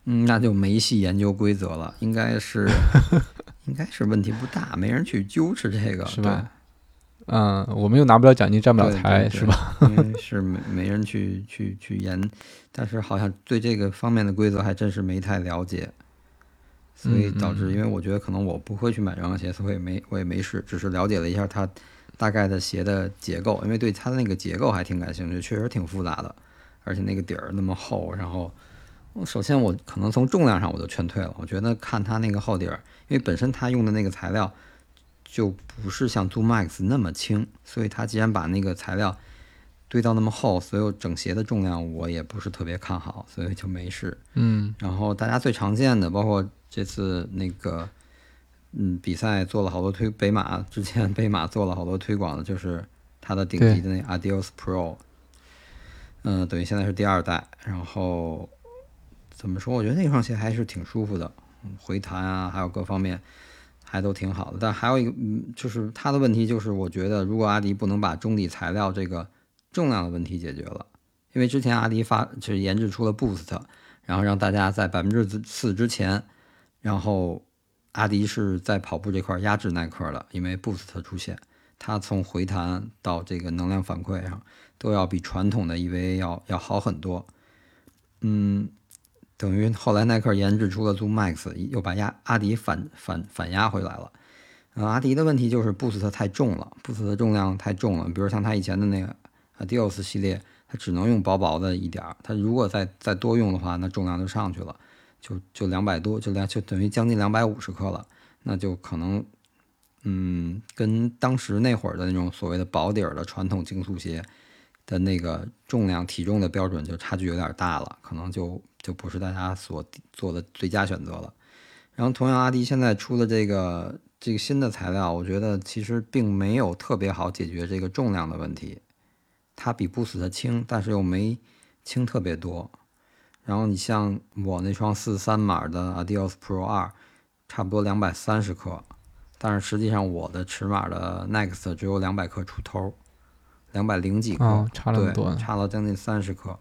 嗯，那就没细研究规则了，应该是。[LAUGHS] 应该是问题不大，没人去揪持这个，是吧？嗯，我们又拿不了奖金，站不了台，是吧？[LAUGHS] 是没没人去去去研，但是好像对这个方面的规则还真是没太了解，所以导致，因为我觉得可能我不会去买这双鞋，所以没我也没试，只是了解了一下它大概的鞋的结构，因为对它的那个结构还挺感兴趣，确实挺复杂的，而且那个底儿那么厚，然后。首先，我可能从重量上我就劝退了。我觉得看它那个厚底儿，因为本身它用的那个材料就不是像 Zoom Max 那么轻，所以它既然把那个材料堆到那么厚，所有整鞋的重量我也不是特别看好，所以就没试。嗯。然后大家最常见的，包括这次那个嗯，比赛做了好多推，北马之前北马做了好多推广的，就是它的顶级的那 Adios Pro，嗯、等于现在是第二代。然后怎么说？我觉得那双鞋还是挺舒服的，回弹啊，还有各方面还都挺好的。但还有一个，嗯，就是它的问题就是，我觉得如果阿迪不能把中底材料这个重量的问题解决了，因为之前阿迪发就是研制出了 Boost，然后让大家在百分之四之前，然后阿迪是在跑步这块压制耐克的，因为 Boost 出现，它从回弹到这个能量反馈上都要比传统的 EVA 要要好很多。嗯，等于后来耐克研制出了 Zoom Max，又把压阿迪反反反压回来了。呃，阿迪的问题就是 Boost 太重了，Boost 的重量太重了。比如像它以前的那个 Adios 系列，它只能用薄薄的一点儿，它如果再再多用的话，那重量就上去了，就就两百多，就两就等于将近两百五十克了，那就可能，嗯，跟当时那会儿的那种所谓的薄底儿的传统竞速鞋的那个重量体重的标准就差距有点大了，可能就就不是大家所做的最佳选择了。然后同样，阿迪现在出的这个这个新的材料，我觉得其实并没有特别好解决这个重量的问题。它比 Boost 轻，但是又没轻特别多。然后你像我那双四三码的 Adios Pro 二，差不多两百三十克，但是实际上我的尺码的 Next 只有两百克出头，两百零几克，哦差了多，差了将近三十克。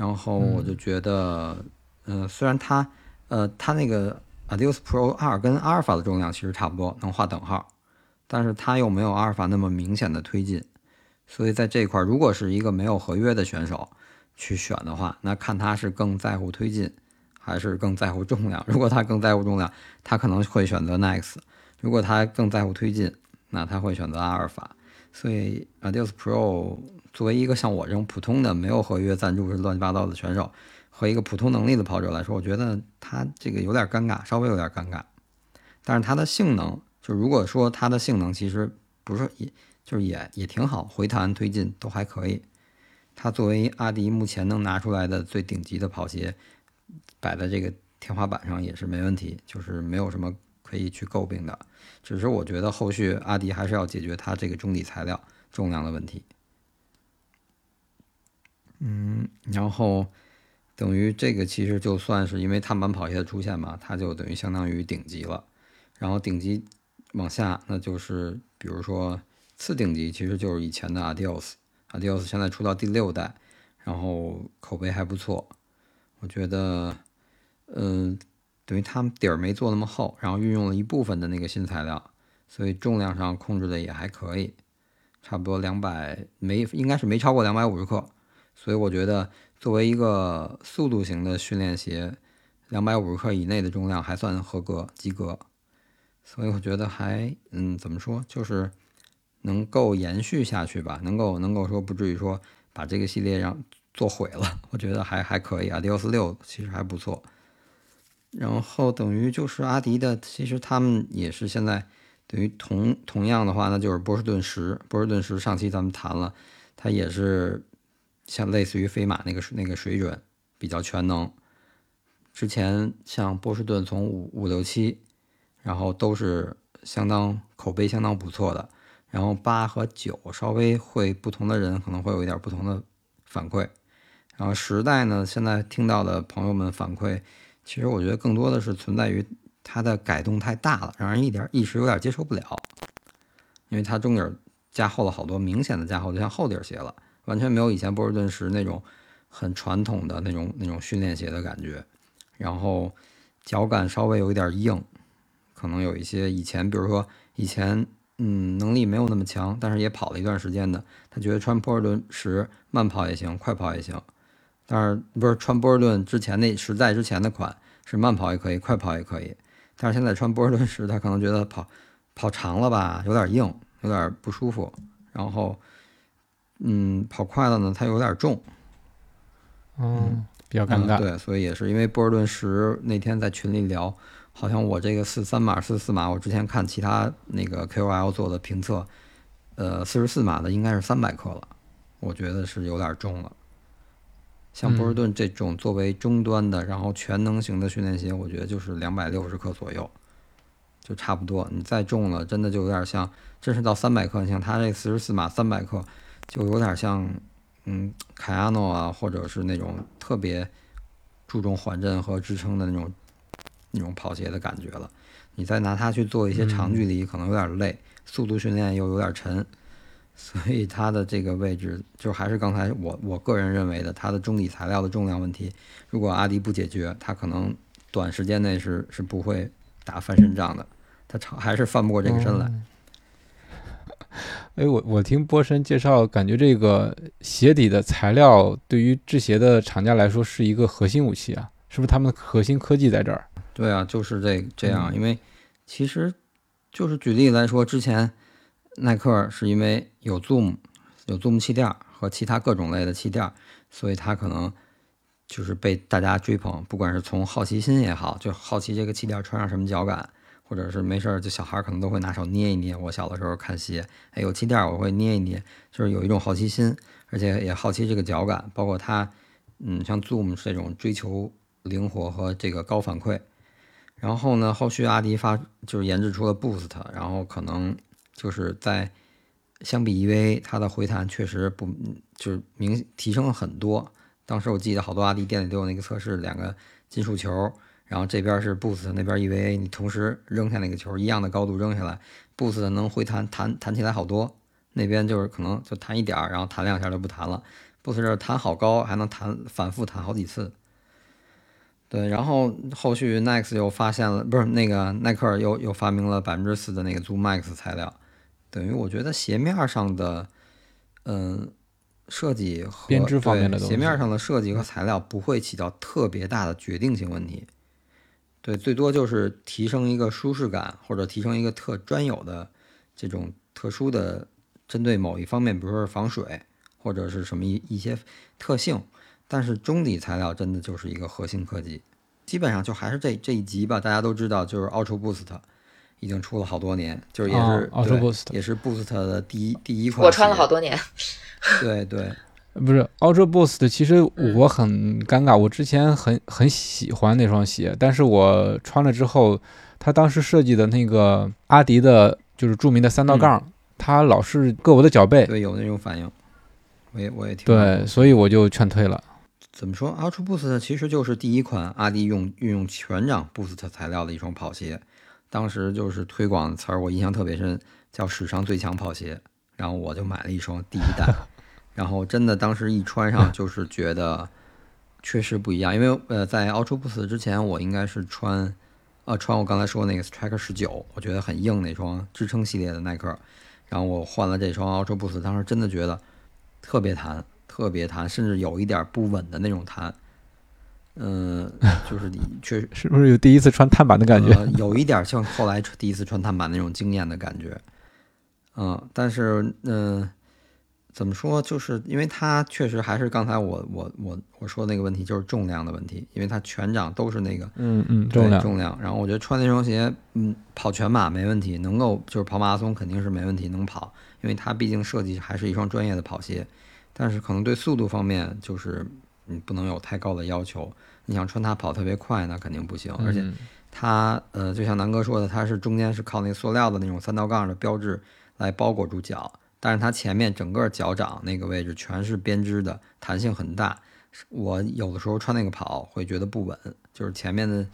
然后我就觉得，嗯、虽然它，呃，它那个 Adios Pro 二跟阿尔法的重量其实差不多，能划等号，但是它又没有阿尔法那么明显的推进，所以在这一块，如果是一个没有合约的选手去选的话，那看他是更在乎推进，还是更在乎重量。如果他更在乎重量，他可能会选择 Next；如果他更在乎推进，那他会选择阿尔法。所以 Adios Pro 作为一个像我这种普通的没有合约赞助、是乱七八糟的选手，和一个普通能力的跑者来说，我觉得它这个有点尴尬，稍微有点尴尬。但是它的性能，就如果说它的性能其实不是也就是也也挺好，回弹、推进都还可以。它作为阿迪目前能拿出来的最顶级的跑鞋，摆在这个天花板上也是没问题，就是没有什么可以去诟病的。只是我觉得后续阿迪还是要解决它这个中底材料重量的问题。嗯，然后等于这个其实就算是因为碳板跑鞋的出现嘛，它就等于相当于顶级了。然后顶级往下，那就是比如说次顶级，其实就是以前的 Adios。Adios 现在出到第六代，然后口碑还不错，我觉得，嗯、等于他们底儿没做那么厚，然后运用了一部分的那个新材料，所以重量上控制的也还可以，差不多两百没应该是没超过两百五十克，所以我觉得作为一个速度型的训练鞋，两百五十克以内的重量还算合格及格，所以我觉得还嗯怎么说就是能够延续下去吧，能够能够说不至于说把这个系列让做毁了，我觉得还还可以。Adios 六其实还不错，然后等于就是阿迪的，其实他们也是现在等于同同样的话，那就是波士顿十，波士顿十上期咱们谈了，它也是像类似于飞马那个那个水准，比较全能。之前像波士顿从五五六七，然后都是相当口碑相当不错的。然后八和九稍微会不同的人可能会有一点不同的反馈。然后时代呢，现在听到的朋友们反馈，其实我觉得更多的是存在于它的改动太大了，让人一点一时有点接受不了。因为它中底加厚了好多，明显的加厚，就像厚底鞋了，完全没有以前波士顿时那种很传统的那种那种训练鞋的感觉。然后脚感稍微有一点硬，可能有一些以前，比如说以前嗯能力没有那么强，但是也跑了一段时间的，他觉得穿波士顿时慢跑也行，快跑也行。但是不是穿波士顿之前那时代之前的款是慢跑也可以，快跑也可以。但是现在穿波士顿时，他可能觉得跑跑长了吧，有点硬，有点不舒服。然后嗯跑快了呢，它有点重。嗯，比较尴尬。嗯对，所以也是因为波尔顿十那天在群里聊，好像我这个四三码、四四码，我之前看其他那个 KOL 做的评测，呃，四十四码的应该是三百克了，我觉得是有点重了。像波士顿这种作为中端的，然后全能型的训练鞋，我觉得就是两百六十克左右，就差不多。你再重了，真的就有点像，真是到三百克，像它这四十四码三百克，就有点像，嗯，凯亚诺啊，或者是那种特别注重缓震和支撑的那种那种跑鞋的感觉了。你再拿它去做一些长距离，可能有点累，速度训练又有点沉，[LAUGHS] 所以它的这个位置就还是刚才我我个人认为的，它的中底材料的重量问题，如果阿迪不解决，它可能短时间内是是不会打翻身仗的，它长还是翻不过这个身来。哎，我我听波神介绍，感觉这个鞋底的材料对于制鞋的厂家来说是一个核心武器啊，是不是他们的核心科技在这儿？对啊，就是这这样，因为其实就是举例来说，之前耐克是因为有 Zoom 有 Zoom 气垫和其他各种类的气垫，所以它可能就是被大家追捧，不管是从好奇心也好，就好奇这个气垫穿上什么脚感，或者是没事儿，就小孩可能都会拿手捏一捏。我小的时候看鞋，哎，有气垫我会捏一捏，就是有一种好奇心，而且也好奇这个脚感，包括它，嗯，像 Zoom 这种追求灵活和这个高反馈。然后呢，后续阿迪发就是研制出了 Boost，然后可能就是在相比 EVA，它的回弹确实不就是明提升了很多。当时我记得好多阿迪店里都有那个测试，两个金属球，然后这边是 Boost，那边 EVA，你同时扔下那个球，一样的高度扔下来，Boost 能回弹弹弹起来好多，那边就是可能就弹一点儿，然后弹两下就不弹了。Boost 这弹好高，还能弹反复弹好几次。对，然后后续 Next 又发现了，不是那个耐克又又发明了百分之四的那个 Zoom Max 材料，等于我觉得鞋面上的，嗯，设计和编织方面的鞋面上的设计和材料不会起到特别大的决定性问题，对，最多就是提升一个舒适感或者提升一个特专有的这种特殊的针对某一方面，比如说防水或者是什么一一些特性。但是中底材料真的就是一个核心科技，基本上就还是这这一集吧。大家都知道，就是 Ultra Boost 已经出了好多年，就是也是 Ultra Boost，也是 Boost 的第一第一款。我穿了好多年。对对，不是 Ultra Boost，其实我很尴尬，我之前很很喜欢那双鞋，但是我穿了之后，它当时设计的那个阿迪的，就是著名的三道杠，它老是硌我的脚背。对，有那种反应。我也我也听。对，所以我就劝退了。怎么说？Ultra Boost 其实就是第一款阿迪用运用全掌 Boost 材料的一双跑鞋，当时就是推广词儿，我印象特别深，叫史上最强跑鞋。然后我就买了一双第一代，[LAUGHS] 然后真的当时一穿上 [LAUGHS] 就是觉得确实不一样。因为呃，在 Ultra Boost 之前，我应该是穿呃穿我刚才说那个 Striker 十九，我觉得很硬那双支撑系列的耐克。然后我换了这双 Ultra Boost，当时真的觉得特别弹。特别弹，甚至有一点不稳的那种弹，嗯，[LAUGHS] 就是你确是不是有第一次穿碳板的感觉？有一点像后来第一次穿碳板那种惊艳的感觉，嗯，但是嗯，怎么说？就是因为它确实还是刚才我我我我说的那个问题，就是重量的问题，因为它全掌都是那个，嗯嗯，重量重量。然后我觉得穿那双鞋，嗯，跑全马没问题，能够就是跑马拉松肯定是没问题，能跑，因为它毕竟设计还是一双专业的跑鞋。但是可能对速度方面，就是你不能有太高的要求。你想穿它跑特别快，那肯定不行。而且它，呃，就像南哥说的，它是中间是靠那个塑料的那种三道杠的标志来包裹住脚，但是它前面整个脚掌那个位置全是编织的，弹性很大。我有的时候穿那个跑会觉得不稳，就是前面的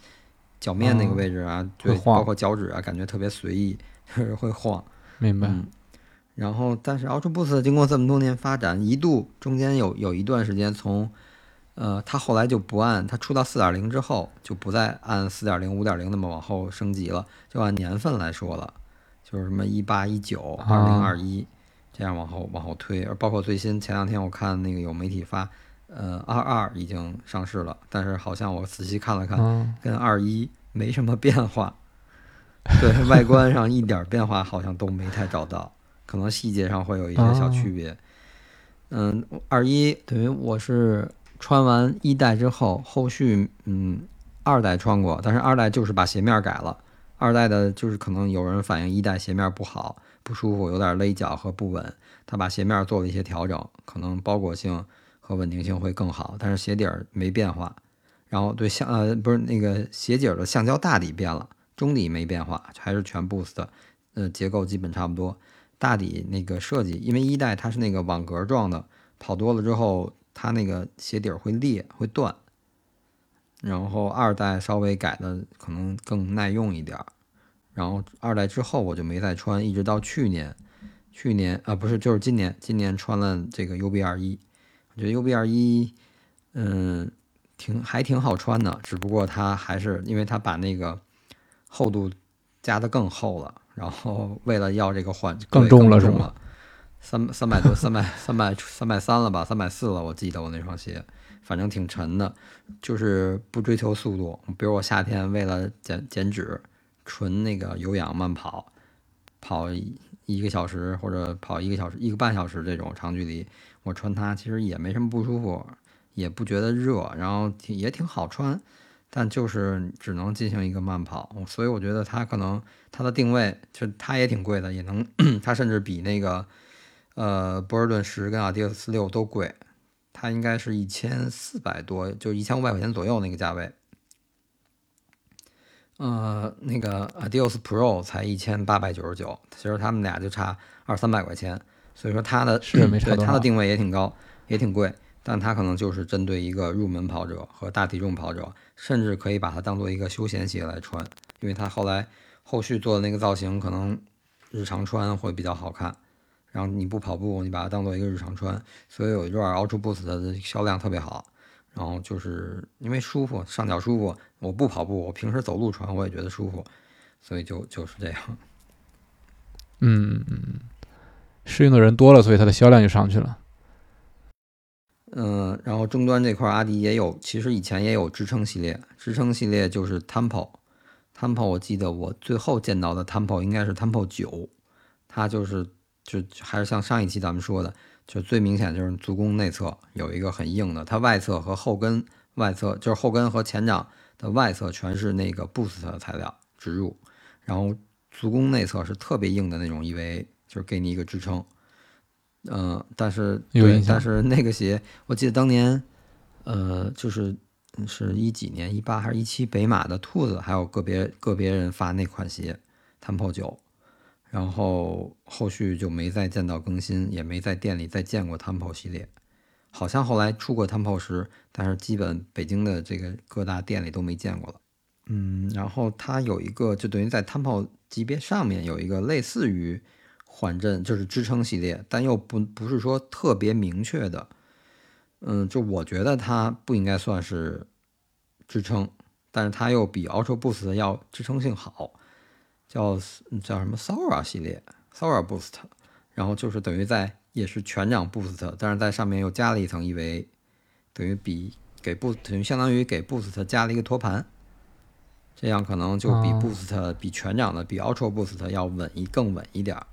脚面那个位置啊，对，包括脚趾啊，感觉特别随意，就是会晃。明白。然后，但是 Ultra Boost 经过这么多年发展，一度中间有有一段时间，从，呃，它后来就不按它出到四点零之后，就不再按四点零、五点零那么往后升级了，就按年份来说了，就是什么一八、一九、二零、二一这样往后往后推。而包括最新前两天我看那个有媒体发，呃，二二已经上市了，但是好像我仔细看了看，跟二一没什么变化，对外观上一点变化好像都没太找到。可能细节上会有一些小区别，嗯，二一等于我是穿完一代之后，后续嗯二代穿过，但是二代就是把鞋面改了，二代的就是可能有人反映一代鞋面不好，不舒服，有点勒脚和不稳，他把鞋面做了一些调整，可能包裹性和稳定性会更好，但是鞋底儿没变化，然后对橡呃不是那个鞋底儿的橡胶大底变了，中底没变化，还是全 Boost，呃，结构基本差不多。大底那个设计，因为一代它是那个网格状的，跑多了之后，它那个鞋底会裂会断。然后二代稍微改的可能更耐用一点儿。然后二代之后我就没再穿，一直到去年，去年啊不是就是今年，今年穿了这个 UB 二一，我觉得 UB 二一，嗯，挺还挺好穿的，只不过它还是因为它把那个厚度加的更厚了，然后为了要这个缓更重了是吗？三三百多，三百三百三百三了吧，三百四了，我记得我那双鞋，反正挺沉的，就是不追求速度，比如我夏天为了减减脂。纯那个有氧慢跑，跑一个小时或者跑一个小时一个半小时这种长距离，我穿它其实也没什么不舒服，也不觉得热，然后也挺好穿，但就是只能进行一个慢跑，所以我觉得它可能它的定位就它也挺贵的，也能 [CLEARS THROAT] 它甚至比那个呃波士顿十跟阿迪斯六都贵，它应该是一千四百多，就一千五百块钱左右那个价位。呃，那个 Adios Pro 才一千八百九十九，其实他们俩就差二三百块钱，所以说它的是没差它的定位也挺高，也挺贵，但它可能就是针对一个入门跑者和大体重跑者，甚至可以把它当做一个休闲鞋来穿，因为它后来后续做的那个造型可能日常穿会比较好看，然后你不跑步，你把它当做一个日常穿，所以有一段 Ultra Boost 的销量特别好。然后就是因为舒服，上脚舒服。我不跑步，我平时走路穿我也觉得舒服，所以就就是这样。嗯嗯，适应的人多了，所以它的销量就上去了。嗯，然后终端这块，阿迪也有，其实以前也有支撑系列，支撑系列就是 Tempo，Tempo 我记得我最后见到的 Tempo 应该是 Tempo 九，它就是就还是像上一期咱们说的。就最明显就是足弓内侧有一个很硬的，它外侧和后跟外侧就是后跟和前掌的外侧全是那个 Boost 的材料植入，然后足弓内侧是特别硬的那种 EVA，就是给你一个支撑。嗯，但是对，但是那个鞋我记得当年，呃，就是是一几年一八还是一七北马的兔子，还有个别个别人发那款鞋 Tempo 九。然后后续就没再见到更新，也没在店里再见过 Tempo 系列，好像后来出过 Tempo 十，但是基本北京的这个各大店里都没见过了。嗯，然后它有一个，就等于在 Tempo 级别上面有一个类似于缓震，就是支撑系列，但又不不是说特别明确的。嗯，就我觉得它不应该算是支撑，但是它又比 Ultra Boost 要支撑性好。叫叫什么 Sora 系列，Sora Boost，然后就是等于在也是全掌 Boost，但是在上面又加了一层 EVA，等于比给 Boost 等于相当于给 Boost 加了一个托盘，这样可能就比 Boost 比全掌的比 Ultra Boost 要稳一更稳一点儿。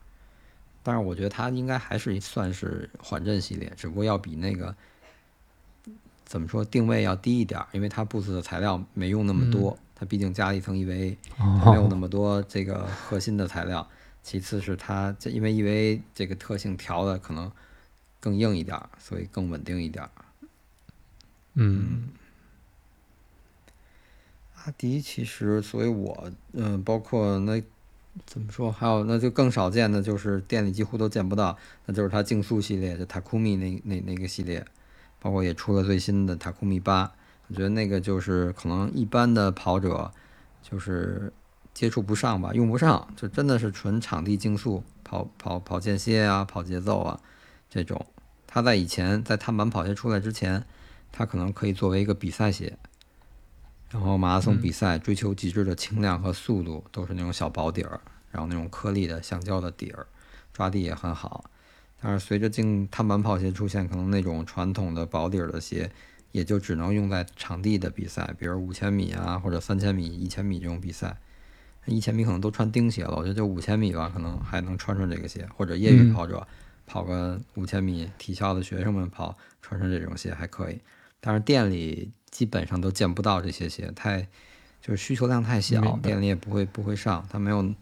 但是我觉得它应该还是算是缓震系列，只不过要比那个怎么说定位要低一点，因为它 Boost 的材料没用那么多。它毕竟加了一层 EVA，没有那么多这个核心的材料。其次是它这因为 EVA 这个特性调的可能更硬一点，所以更稳定一点。嗯，阿迪其实，所以我嗯，包括那怎么说，还有那就更少见的就是店里几乎都见不到，那就是它竞速系列，就塔库米那那那个系列，包括也出了最新的 Takumi 八。我觉得那个就是可能一般的跑者就是接触不上吧，用不上，就真的是纯场地竞速跑跑跑间歇啊，跑节奏啊这种。它在以前在碳板跑鞋出来之前，它可能可以作为一个比赛鞋，然后马拉松比赛追求极致的轻量和速度，都是那种小薄底儿，然后那种颗粒的橡胶的底儿，抓地也很好。但是随着竞碳板跑鞋出现，可能那种传统的薄底儿的鞋。也就只能用在场地的比赛，比如五千米啊，或者三千米、一千米这种比赛。一千米可能都穿钉鞋了，我觉得就五千米吧，可能还能穿穿这个鞋。或者业余跑者跑个五千米，体校的学生们跑穿穿这种鞋还可以。但是店里基本上都见不到这些鞋，太就是需求量太小，店里也不会不会上，它没有。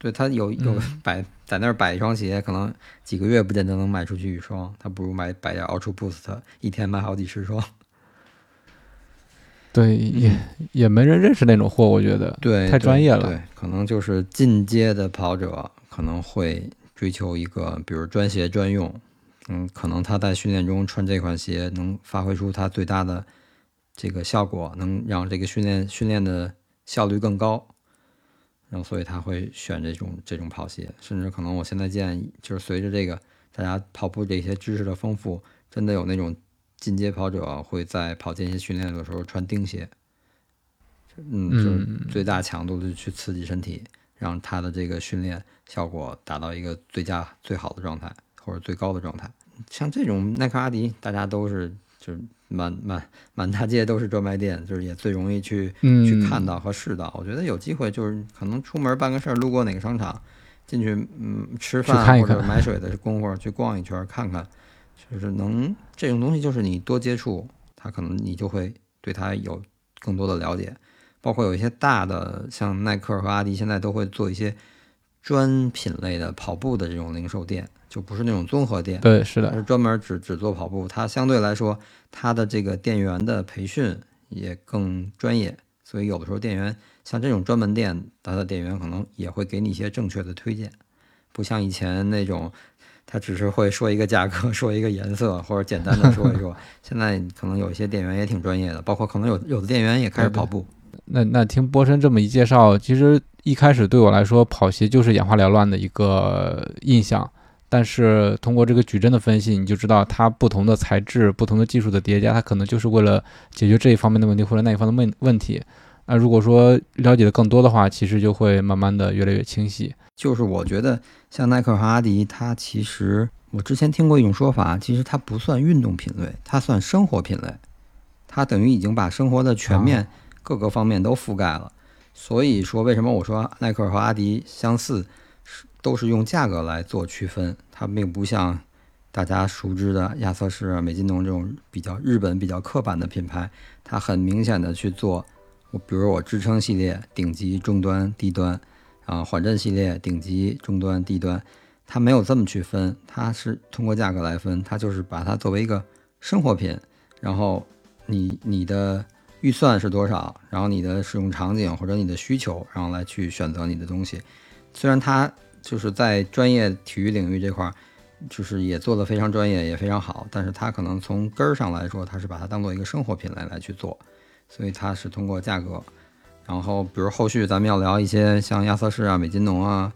对他有有摆在那儿摆一双鞋，可能几个月不见得能卖出去一双。他不如买摆点 Ultra Boost，一天卖好几十双。[LAUGHS] 对，也也没人认识那种货，我觉得对，太专业了。对，可能就是进阶的跑者可能会追求一个，比如专鞋专用。嗯，可能他在训练中穿这款鞋能发挥出他最大的这个效果，能让这个训练训练的效率更高。然后，所以他会选这种这种跑鞋。甚至可能我现在见，就是随着这个大家跑步这些知识的丰富，真的有那种进阶跑者会在跑间歇训练的时候穿钉鞋。嗯，就是最大强度的去刺激身体，让他的这个训练效果达到一个最佳最好的状态或者最高的状态。像这种耐克、阿迪，大家都是就是满满满大街都是专卖店，就是也最容易去去看到和试到。我觉得有机会就是可能出门办个事儿，路过哪个商场，进去嗯吃饭或者买水的功夫去逛一圈看看，就是能这种东西就是你多接触，它可能你就会对它有更多的了解。包括有一些大的像耐克和阿迪，现在都会做一些专品类的跑步的这种零售店。就不是那种综合店，对，是的，是专门只只做跑步。它相对来说，它的这个店员的培训也更专业，所以有的时候店员像这种专门店，它的店员可能也会给你一些正确的推荐，不像以前那种，他只是会说一个价格，说一个颜色，或者简单的说一说。[LAUGHS] 现在可能有一些店员也挺专业的，包括可能有有的店员也开始跑步。那那听波神这么一介绍，其实一开始对我来说，跑鞋就是眼花缭乱的一个印象。但是通过这个矩阵的分析，你就知道它不同的材质、不同的技术的叠加，它可能就是为了解决这一方面的问题或者那一方的问问题。那如果说了解的更多的话，其实就会慢慢的越来越清晰。就是我觉得像耐克和阿迪，它其实我之前听过一种说法，其实它不算运动品类，它算生活品类，它等于已经把生活的全面各个方面都覆盖了。所以说，为什么我说耐克和阿迪相似？都是用价格来做区分，它并不像大家熟知的亚瑟士啊、美津浓这种比较日本、比较刻板的品牌，它很明显的去做，我比如我支撑系列顶级、中端、低端，啊缓震系列顶级、中端、低端，它没有这么去分，它是通过价格来分，它就是把它作为一个生活品，然后你你的预算是多少，然后你的使用场景或者你的需求，然后来去选择你的东西，虽然它。就是在专业体育领域这块，就是也做得非常专业，也非常好。但是它可能从根儿上来说，它是把它当做一个生活品类来去做，所以它是通过价格。然后，比如后续咱们要聊一些像亚瑟士啊、美津浓啊，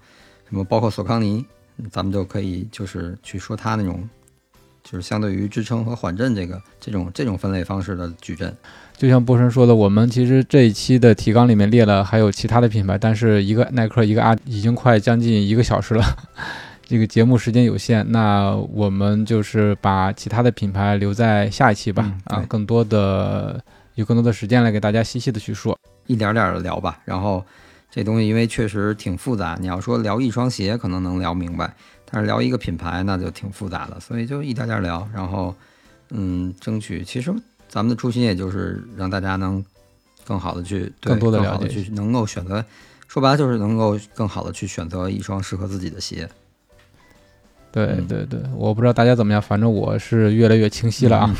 什么包括索康尼，咱们就可以就是去说它那种，就是相对于支撑和缓震这个这种这种分类方式的矩阵。就像波神说的，我们其实这一期的提纲里面列了还有其他的品牌，但是一个耐克，一个阿，已经快将近一个小时了。[LAUGHS] 这个节目时间有限，那我们就是把其他的品牌留在下一期吧。啊，更多的有更多的时间来给大家细细的去说，一点点的聊吧。然后这东西因为确实挺复杂，你要说聊一双鞋可能能聊明白，但是聊一个品牌那就挺复杂的，所以就一点点聊。然后，嗯，争取其实。咱们的初心也就是让大家能更好的去更多的了解，去能够选择，说白了就是能够更好的去选择一双适合自己的鞋。对对对，我不知道大家怎么样，反正我是越来越清晰了啊。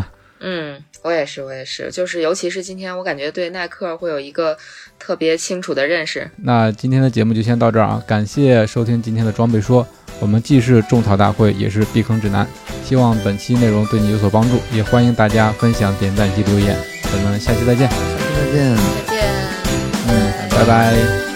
[LAUGHS] 嗯，我也是，我也是，就是尤其是今天，我感觉对耐克会有一个特别清楚的认识。那今天的节目就先到这儿啊，感谢收听今天的装备说。我们既是种草大会，也是避坑指南。希望本期内容对你有所帮助，也欢迎大家分享、点赞及留言。咱们下期再见，下期再见，再见，嗯，拜拜。